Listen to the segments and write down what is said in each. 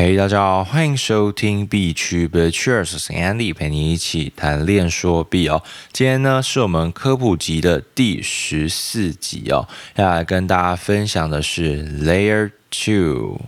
嘿，大家好，欢迎收听 B 区 b e c h e r s 我是 Andy，陪你一起谈练说 B 哦。今天呢是我们科普集的第十四集哦，要来跟大家分享的是 Layer Two。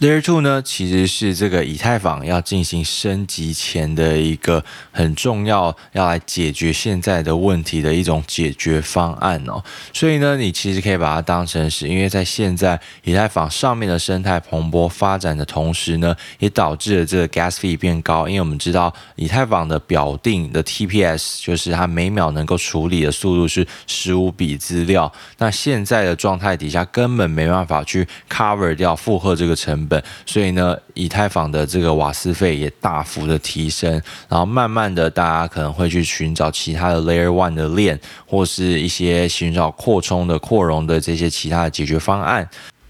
Layer Two 呢，其实是这个以太坊要进行升级前的一个很重要，要来解决现在的问题的一种解决方案哦。所以呢，你其实可以把它当成是，因为在现在以太坊上面的生态蓬勃发展的同时呢，也导致了这个 Gas fee 变高。因为我们知道以太坊的表定的 TPS 就是它每秒能够处理的速度是十五笔资料，那现在的状态底下根本没办法去 cover 掉负荷这个成本。所以呢，以太坊的这个瓦斯费也大幅的提升，然后慢慢的，大家可能会去寻找其他的 Layer One 的链，或是一些寻找扩充的、扩容的这些其他的解决方案。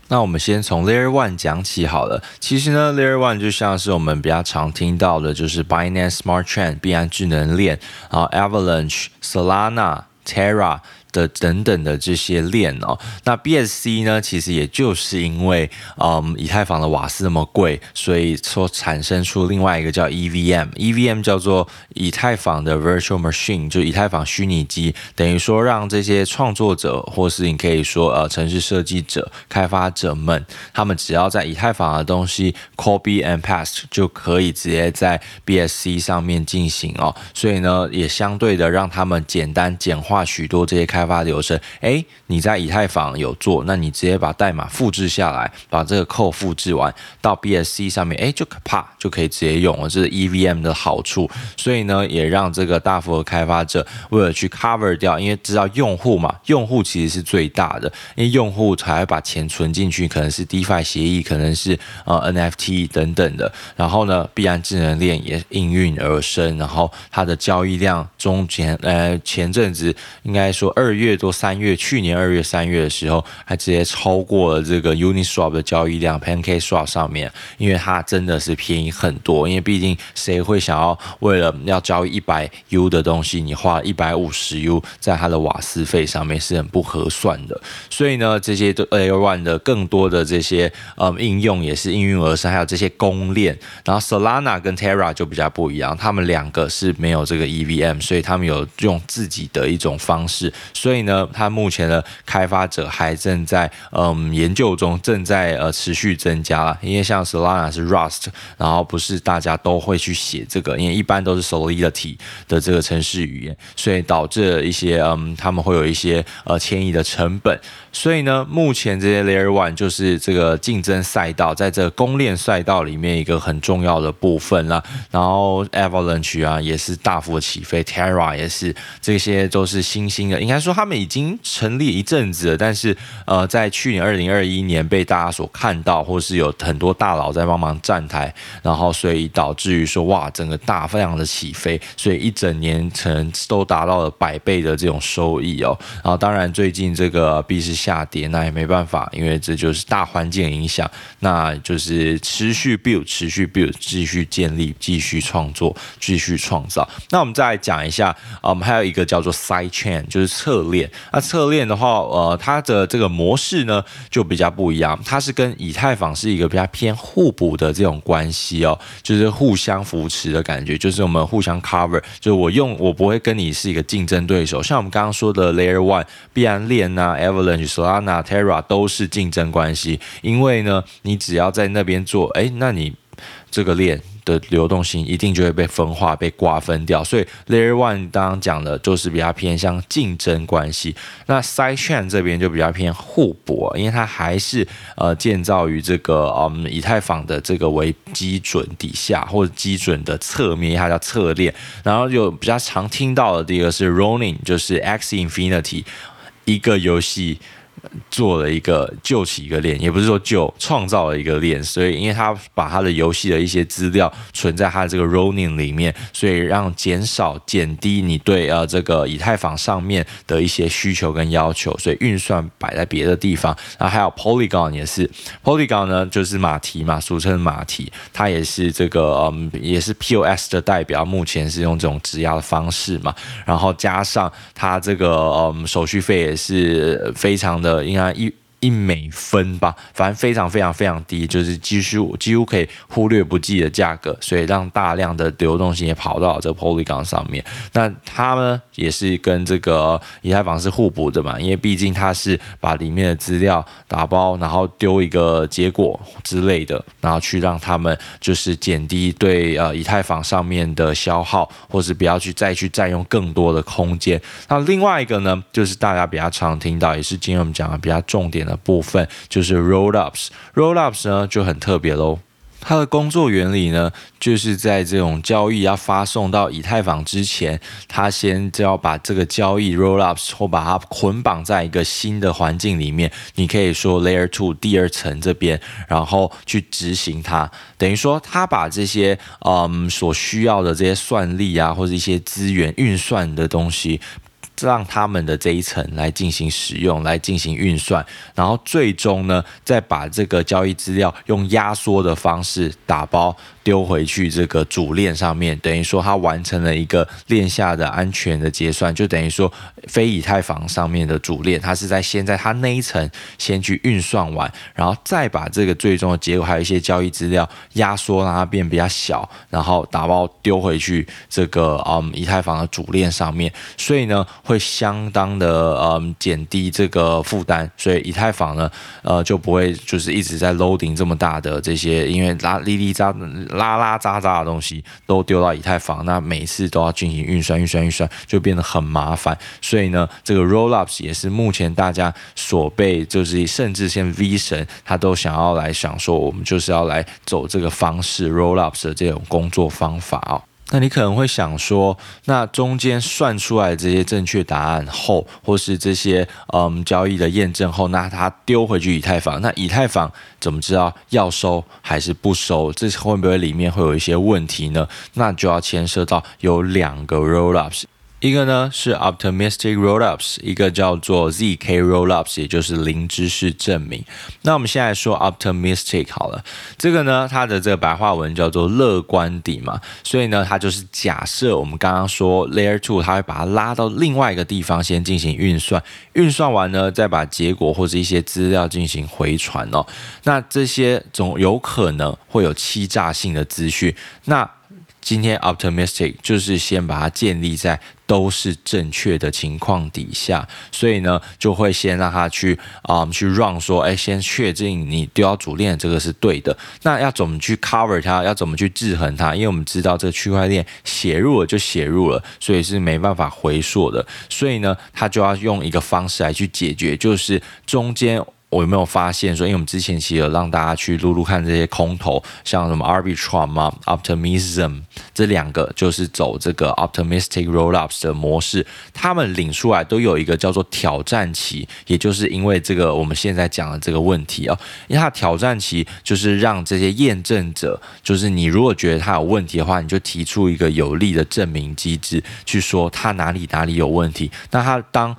那我们先从 Layer One 讲起好了。其实呢，Layer One 就像是我们比较常听到的，就是 Binance Smart Chain 币安智能链，然后 Avalanche、Solana、Terra。的等等的这些链哦，那 BSC 呢，其实也就是因为嗯，以太坊的瓦斯那么贵，所以说产生出另外一个叫 EVM，EVM 叫做以太坊的 Virtual Machine，就以太坊虚拟机，等于说让这些创作者或是你可以说呃，城市设计者、开发者们，他们只要在以太坊的东西 copy and paste 就可以直接在 BSC 上面进行哦，所以呢，也相对的让他们简单简化许多这些开。开发流程，哎，你在以太坊有做，那你直接把代码复制下来，把这个 code 复制完到 BSC 上面，哎，就可怕就可以直接用了，这是 EVM 的好处。所以呢，也让这个大幅的开发者为了去 cover 掉，因为知道用户嘛，用户其实是最大的，因为用户才会把钱存进去，可能是 DeFi 协议，可能是呃 NFT 等等的。然后呢，必然智能链也应运而生，然后它的交易量中前呃前阵子应该说二。二月多三月，去年二月三月的时候，还直接超过了这个 Uniswap 的交易量，PancakeSwap 上面，因为它真的是便宜很多。因为毕竟谁会想要为了要交易一百 U 的东西，你花一百五十 U 在它的瓦斯费上面是很不合算的。所以呢，这些 Layer One 的更多的这些嗯应用也是应运而生，还有这些公链。然后 Solana 跟 Terra 就比较不一样，他们两个是没有这个 EVM，所以他们有用自己的一种方式。所以呢，它目前的开发者还正在嗯研究中，正在呃持续增加。因为像 Solana 是 Rust，然后不是大家都会去写这个，因为一般都是 Solidity 的这个程式语言，所以导致一些嗯他们会有一些呃迁移的成本。所以呢，目前这些 Layer One 就是这个竞争赛道，在这个公链赛道里面一个很重要的部分啦。然后 Avalanche 啊也是大幅的起飞，Terra 也是，这些都是新兴的，应该说。他们已经成立一阵子了，但是呃，在去年二零二一年被大家所看到，或是有很多大佬在帮忙站台，然后所以导致于说哇，整个大非常的起飞，所以一整年成都达到了百倍的这种收益哦。然后当然最近这个币市下跌，那也没办法，因为这就是大环境影响，那就是持续 build，持续 build，继续建立，继续创作，继续创造。那我们再来讲一下，啊，我们还有一个叫做 side chain，就是侧。链，那侧链的话，呃，它的这个模式呢就比较不一样，它是跟以太坊是一个比较偏互补的这种关系哦，就是互相扶持的感觉，就是我们互相 cover，就是我用我不会跟你是一个竞争对手，像我们刚刚说的 Layer One 必然链啊，Avalanche、Solana、Terra 都是竞争关系，因为呢，你只要在那边做，哎，那你这个链。的流动性一定就会被分化、被瓜分掉，所以 Layer One 刚刚讲的就是比较偏向竞争关系。那 Side Chain 这边就比较偏互补，因为它还是呃建造于这个嗯以太坊的这个为基准底下，或者基准的侧面，它叫侧链。然后有比较常听到的第一个是 Ronin，就是 X Infinity 一个游戏。做了一个救起一个链，也不是说救，创造了一个链，所以因为他把他的游戏的一些资料存在他的这个 Ronin 里面，所以让减少减低你对呃这个以太坊上面的一些需求跟要求，所以运算摆在别的地方。然后还有 Polygon 也是，Polygon 呢就是马蹄嘛，俗称马蹄，它也是这个嗯也是 POS 的代表，目前是用这种质押的方式嘛，然后加上它这个嗯手续费也是非常的。呃，应该一一美分吧，反正非常非常非常低，就是几乎几乎可以忽略不计的价格，所以让大量的流动性也跑到这个 Polygon 上面。那它呢也是跟这个以太坊是互补的嘛，因为毕竟它是把里面的资料打包，然后丢一个结果之类的，然后去让他们就是减低对呃以太坊上面的消耗，或是不要去再去占用更多的空间。那另外一个呢，就是大家比较常听到，也是今天我们讲的比较重点的。部分就是 Rollups，Rollups 呢就很特别喽。它的工作原理呢，就是在这种交易要发送到以太坊之前，它先就要把这个交易 Rollups 或把它捆绑在一个新的环境里面。你可以说 Layer Two 第二层这边，然后去执行它。等于说，它把这些嗯所需要的这些算力啊，或者一些资源运算的东西。让他们的这一层来进行使用，来进行运算，然后最终呢，再把这个交易资料用压缩的方式打包。丢回去这个主链上面，等于说它完成了一个链下的安全的结算，就等于说非以太坊上面的主链，它是在先在它那一层先去运算完，然后再把这个最终的结果还有一些交易资料压缩让它变比较小，然后打包丢回去这个嗯以太坊的主链上面，所以呢会相当的嗯减低这个负担，所以以太坊呢呃就不会就是一直在 loading 这么大的这些，因为拉哩哩扎。拉拉杂杂的东西都丢到以太坊，那每次都要进行运算、运算、运算，就变得很麻烦。所以呢，这个 Rollups 也是目前大家所被，就是甚至像 V 神，他都想要来想说，我们就是要来走这个方式 Rollups 的这种工作方法哦。那你可能会想说，那中间算出来这些正确答案后，或是这些嗯交易的验证后，那他丢回去以太坊，那以太坊怎么知道要收还是不收？这会不会里面会有一些问题呢？那就要牵涉到有两个 rollups。一个呢是 optimistic rollups，一个叫做 zk rollups，也就是零知识证明。那我们现在说 optimistic 好了，这个呢它的这个白话文叫做乐观底嘛，所以呢它就是假设我们刚刚说 layer two 它会把它拉到另外一个地方先进行运算，运算完呢再把结果或者一些资料进行回传哦。那这些总有可能会有欺诈性的资讯，那。今天 optimistic 就是先把它建立在都是正确的情况底下，所以呢就会先让它去啊、嗯、去 run 说，哎，先确定你丢到主链这个是对的。那要怎么去 cover 它？要怎么去制衡它？因为我们知道这个区块链写入了就写入了，所以是没办法回溯的。所以呢，它就要用一个方式来去解决，就是中间。我有没有发现说，因为我们之前其实有让大家去录录看这些空头，像什么 Arbitrum、Optimism 这两个，就是走这个 Optimistic Rollups 的模式，他们领出来都有一个叫做挑战期，也就是因为这个我们现在讲的这个问题啊，因为它挑战期就是让这些验证者，就是你如果觉得它有问题的话，你就提出一个有力的证明机制，去说它哪里哪里有问题，那它当。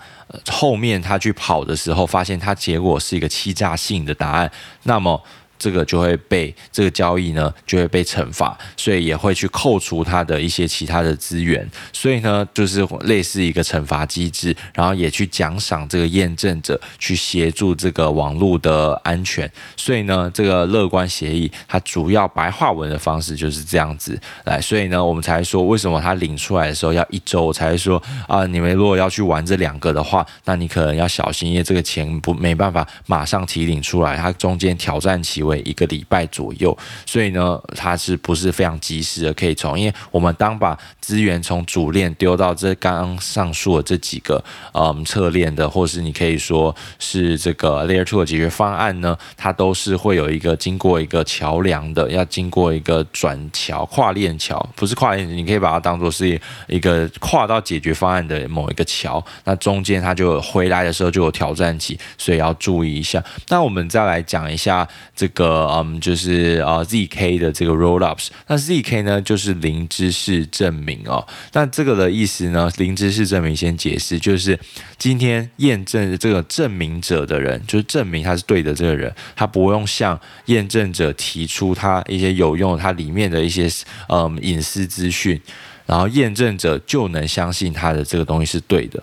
后面他去跑的时候，发现他结果是一个欺诈性的答案，那么。这个就会被这个交易呢就会被惩罚，所以也会去扣除它的一些其他的资源，所以呢就是类似一个惩罚机制，然后也去奖赏这个验证者去协助这个网络的安全，所以呢这个乐观协议它主要白话文的方式就是这样子来，所以呢我们才说为什么它领出来的时候要一周才说啊，你们如果要去玩这两个的话，那你可能要小心，因为这个钱不没办法马上提领出来，它中间挑战期。为一个礼拜左右，所以呢，它是不是非常及时的可以从？因为我们当把资源从主链丢到这刚刚上述的这几个嗯侧链的，或是你可以说是这个 Layer Two 的解决方案呢，它都是会有一个经过一个桥梁的，要经过一个转桥跨链桥，不是跨链，你可以把它当做是一个跨到解决方案的某一个桥。那中间它就回来的时候就有挑战期，所以要注意一下。那我们再来讲一下这个。个嗯，就是啊，zk 的这个 rollups，那 zk 呢就是零知识证明哦。那这个的意思呢，零知识证明先解释，就是今天验证这个证明者的人，就是证明他是对的这个人，他不用向验证者提出他一些有用，他里面的一些嗯隐私资讯，然后验证者就能相信他的这个东西是对的。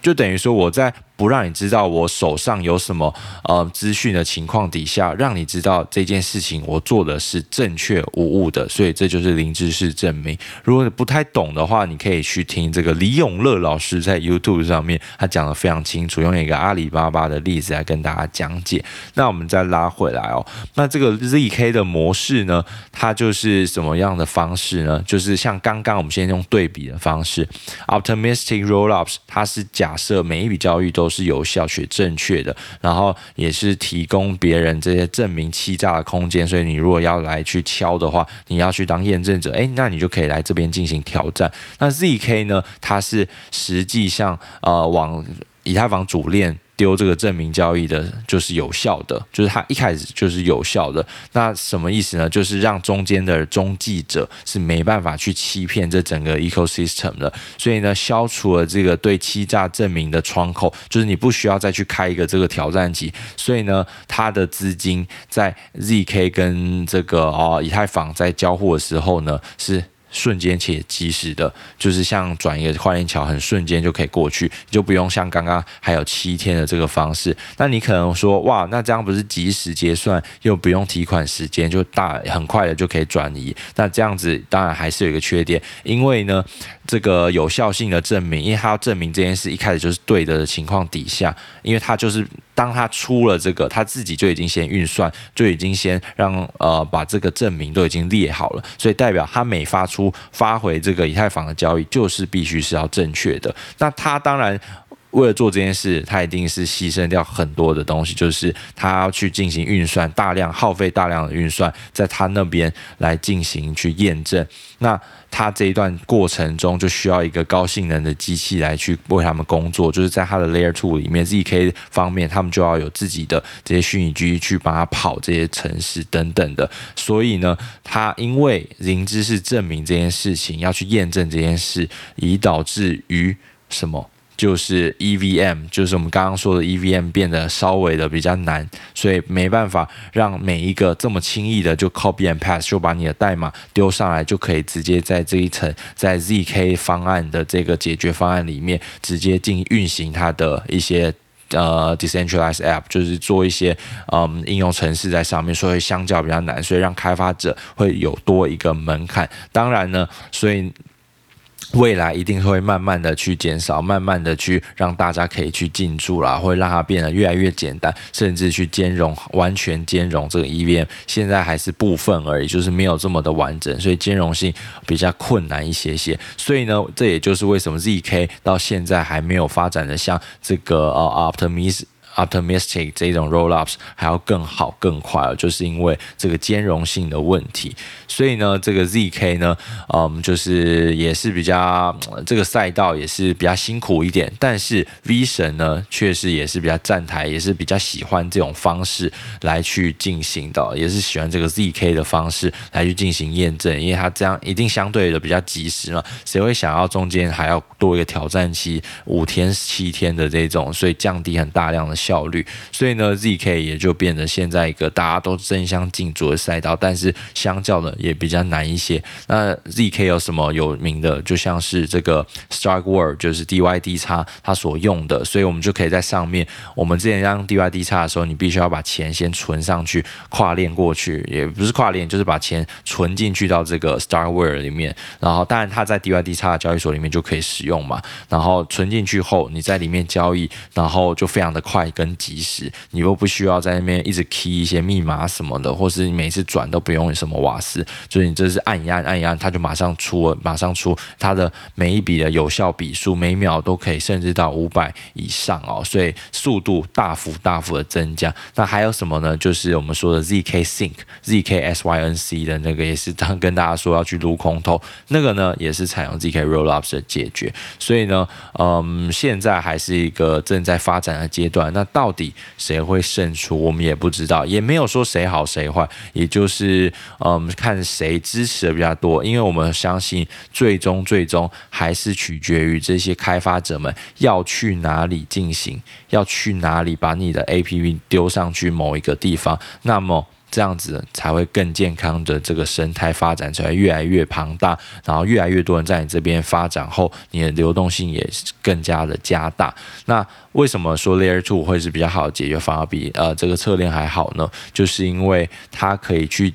就等于说，我在不让你知道我手上有什么呃资讯的情况底下，让你知道这件事情我做的是正确无误的，所以这就是零知识证明。如果你不太懂的话，你可以去听这个李永乐老师在 YouTube 上面，他讲得非常清楚，用一个阿里巴巴的例子来跟大家讲解。那我们再拉回来哦，那这个 ZK 的模式呢，它就是什么样的方式呢？就是像刚刚我们先用对比的方式，Optimistic Rollups，它是假设每一笔交易都是有效且正确的，然后也是提供别人这些证明欺诈的空间。所以你如果要来去敲的话，你要去当验证者，诶，那你就可以来这边进行挑战。那 ZK 呢？它是实际上呃往以太坊主链。丢这个证明交易的，就是有效的，就是它一开始就是有效的。那什么意思呢？就是让中间的中继者是没办法去欺骗这整个 ecosystem 的。所以呢，消除了这个对欺诈证明的窗口，就是你不需要再去开一个这个挑战机。所以呢，它的资金在 zk 跟这个哦以太坊在交互的时候呢是。瞬间且及时的，就是像转一个换链桥，很瞬间就可以过去，就不用像刚刚还有七天的这个方式。那你可能说，哇，那这样不是即时结算，又不用提款时间，就大很快的就可以转移。那这样子当然还是有一个缺点，因为呢，这个有效性的证明，因为它要证明这件事一开始就是对的的情况底下，因为它就是。当他出了这个，他自己就已经先运算，就已经先让呃把这个证明都已经列好了，所以代表他每发出发回这个以太坊的交易，就是必须是要正确的。那他当然。为了做这件事，他一定是牺牲掉很多的东西，就是他要去进行运算，大量耗费大量的运算，在他那边来进行去验证。那他这一段过程中就需要一个高性能的机器来去为他们工作，就是在他的 Layer Two 里面，ZK 方面他们就要有自己的这些虚拟机去帮他跑这些程式等等的。所以呢，他因为零知识证明这件事情要去验证这件事，以导致于什么？就是 EVM，就是我们刚刚说的 EVM 变得稍微的比较难，所以没办法让每一个这么轻易的就 copy and past 就把你的代码丢上来，就可以直接在这一层在 ZK 方案的这个解决方案里面直接进运行它的一些呃 decentralized app，就是做一些嗯应用程式在上面，所以相较比较难，所以让开发者会有多一个门槛。当然呢，所以。未来一定会慢慢的去减少，慢慢的去让大家可以去进驻啦，会让它变得越来越简单，甚至去兼容完全兼容这个 EVM，现在还是部分而已，就是没有这么的完整，所以兼容性比较困难一些些。所以呢，这也就是为什么 ZK 到现在还没有发展的像这个呃 Optimism。Optimistic 这种 rollups 还要更好更快，就是因为这个兼容性的问题。所以呢，这个 ZK 呢，嗯，就是也是比较这个赛道也是比较辛苦一点。但是 V 神呢，确实也是比较站台，也是比较喜欢这种方式来去进行的，也是喜欢这个 ZK 的方式来去进行验证，因为它这样一定相对的比较及时嘛。谁会想要中间还要多一个挑战期五天七天的这种，所以降低很大量的。效率，所以呢，ZK 也就变得现在一个大家都争相竞逐的赛道，但是相较的也比较难一些。那 ZK 有什么有名的？就像是这个 Starkware，就是 DYDX 它所用的，所以我们就可以在上面。我们之前让 DYDX 的时候，你必须要把钱先存上去，跨链过去，也不是跨链，就是把钱存进去到这个 Starkware 里面。然后，当然它在 DYDX 的交易所里面就可以使用嘛。然后存进去后，你在里面交易，然后就非常的快。跟及时，你又不需要在那边一直 key 一些密码什么的，或是你每次转都不用什么瓦斯，就是你这是按一按按一按，它就马上出了，马上出它的每一笔的有效笔数，每秒都可以甚至到五百以上哦，所以速度大幅大幅的增加。那还有什么呢？就是我们说的 zk sync zk sync 的那个也是当跟大家说要去撸空投，那个呢也是采用 zk rollups 的解决。所以呢，嗯，现在还是一个正在发展的阶段。那到底谁会胜出，我们也不知道，也没有说谁好谁坏，也就是嗯，看谁支持的比较多，因为我们相信最终最终还是取决于这些开发者们要去哪里进行，要去哪里把你的 APP 丢上去某一个地方，那么。这样子才会更健康的这个生态发展才会越来越庞大，然后越来越多人在你这边发展后，你的流动性也更加的加大。那为什么说 Layer Two 会是比较好的解决方案，比呃这个侧链还好呢？就是因为它可以去。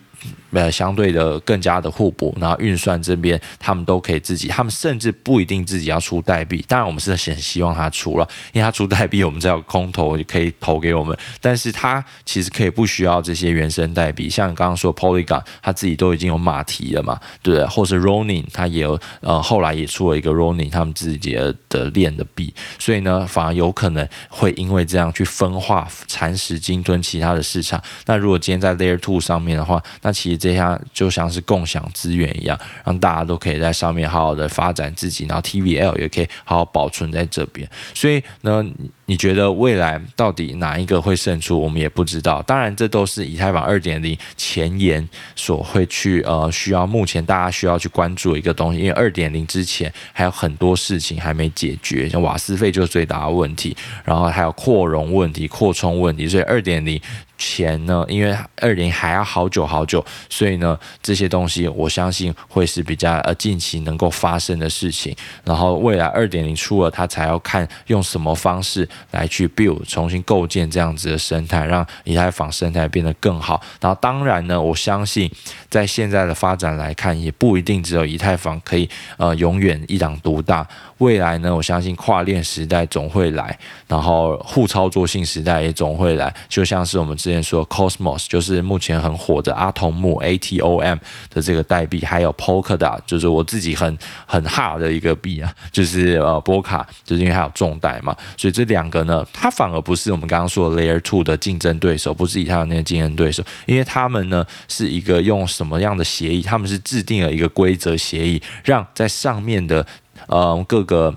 呃，相对的更加的互补，然后运算这边他们都可以自己，他们甚至不一定自己要出代币，当然我们是很希望他出了，因为他出代币，我们只要空投就可以投给我们，但是他其实可以不需要这些原生代币，像刚刚说 Polygon，他自己都已经有马蹄了嘛，对不对？或是 Ronin，他也有呃后来也出了一个 Ronin，他们自己的链的币，所以呢，反而有可能会因为这样去分化蚕食鲸吞其他的市场。那如果今天在 Layer Two 上面的话，那其实这样就像是共享资源一样，让大家都可以在上面好好的发展自己，然后 TVL 也可以好好保存在这边。所以呢，你觉得未来到底哪一个会胜出？我们也不知道。当然，这都是以太坊二点零前沿所会去呃需要目前大家需要去关注的一个东西，因为二点零之前还有很多事情还没解决，像瓦斯费就是最大的问题，然后还有扩容问题、扩充问题，所以二点零。钱呢？因为二零还要好久好久，所以呢，这些东西我相信会是比较呃近期能够发生的事情。然后未来二点零出了，它才要看用什么方式来去 build 重新构建这样子的生态，让以太坊生态变得更好。然后当然呢，我相信在现在的发展来看，也不一定只有以太坊可以呃永远一党独大。未来呢，我相信跨链时代总会来，然后互操作性时代也总会来。就像是我们之说 Cosmos，就是目前很火的阿童木 ATOM 的这个代币，还有 Polkadot，就是我自己很很哈的一个币啊，就是呃波卡，就是因为它有重贷嘛，所以这两个呢，它反而不是我们刚刚说的 Layer Two 的竞争对手，不是以太坊那个竞争对手，因为他们呢是一个用什么样的协议？他们是制定了一个规则协议，让在上面的。呃，各个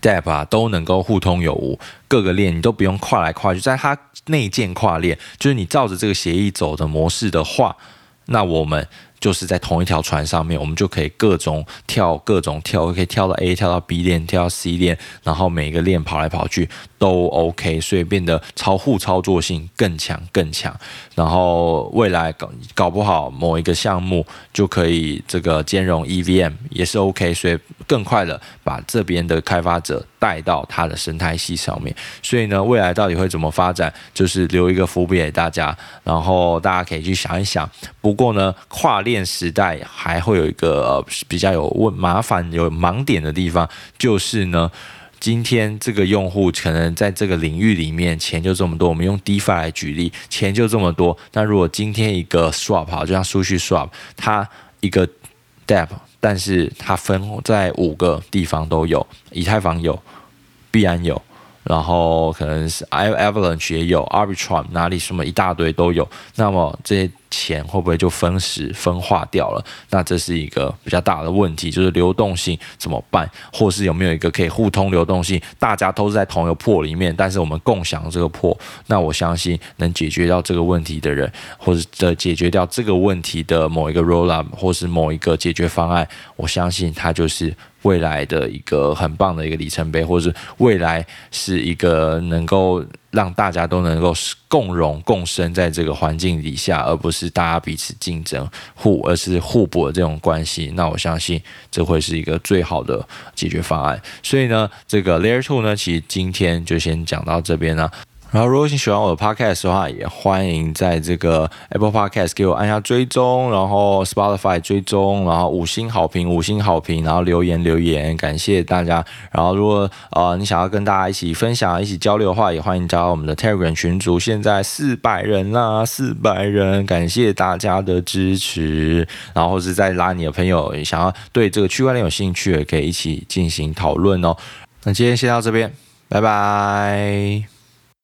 DApp 啊都能够互通有无，各个链你都不用跨来跨去，在它内建跨链，就是你照着这个协议走的模式的话，那我们就是在同一条船上面，我们就可以各种跳，各种跳，可以跳到 A，跳到 B 链，跳到 C 链，然后每一个链跑来跑去。都 OK，所以变得超互操作性更强更强，然后未来搞搞不好某一个项目就可以这个兼容 EVM 也是 OK，所以更快的把这边的开发者带到它的生态系上面。所以呢，未来到底会怎么发展，就是留一个伏笔给大家，然后大家可以去想一想。不过呢，跨链时代还会有一个比较有问麻烦有盲点的地方，就是呢。今天这个用户可能在这个领域里面钱就这么多，我们用 DeFi 来举例，钱就这么多。那如果今天一个 Swap 好，就像 Sushi Swap，它一个 d e p 但是它分在五个地方都有，以太坊有，币安有。然后可能是 Avalanche 也有 Arbitrum 哪里什么一大堆都有，那么这些钱会不会就分时分化掉了？那这是一个比较大的问题，就是流动性怎么办？或是有没有一个可以互通流动性，大家都是在同一个 pool 里面，但是我们共享这个 pool，那我相信能解决掉这个问题的人，或者的解决掉这个问题的某一个 rollup，或是某一个解决方案，我相信它就是。未来的一个很棒的一个里程碑，或者是未来是一个能够让大家都能够共荣共生在这个环境底下，而不是大家彼此竞争互，而是互补的这种关系。那我相信这会是一个最好的解决方案。所以呢，这个 Layer Two 呢，其实今天就先讲到这边了。然后，如果你喜欢我的 podcast 的话，也欢迎在这个 Apple Podcast 给我按下追踪，然后 Spotify 追踪，然后五星好评，五星好评，然后留言留言，感谢大家。然后，如果呃你想要跟大家一起分享、一起交流的话，也欢迎加入我们的 Telegram 群组，现在四百人啦，四百人，感谢大家的支持。然后，是再拉你的朋友，想要对这个区块链有兴趣，也可以一起进行讨论哦。那今天先到这边，拜拜。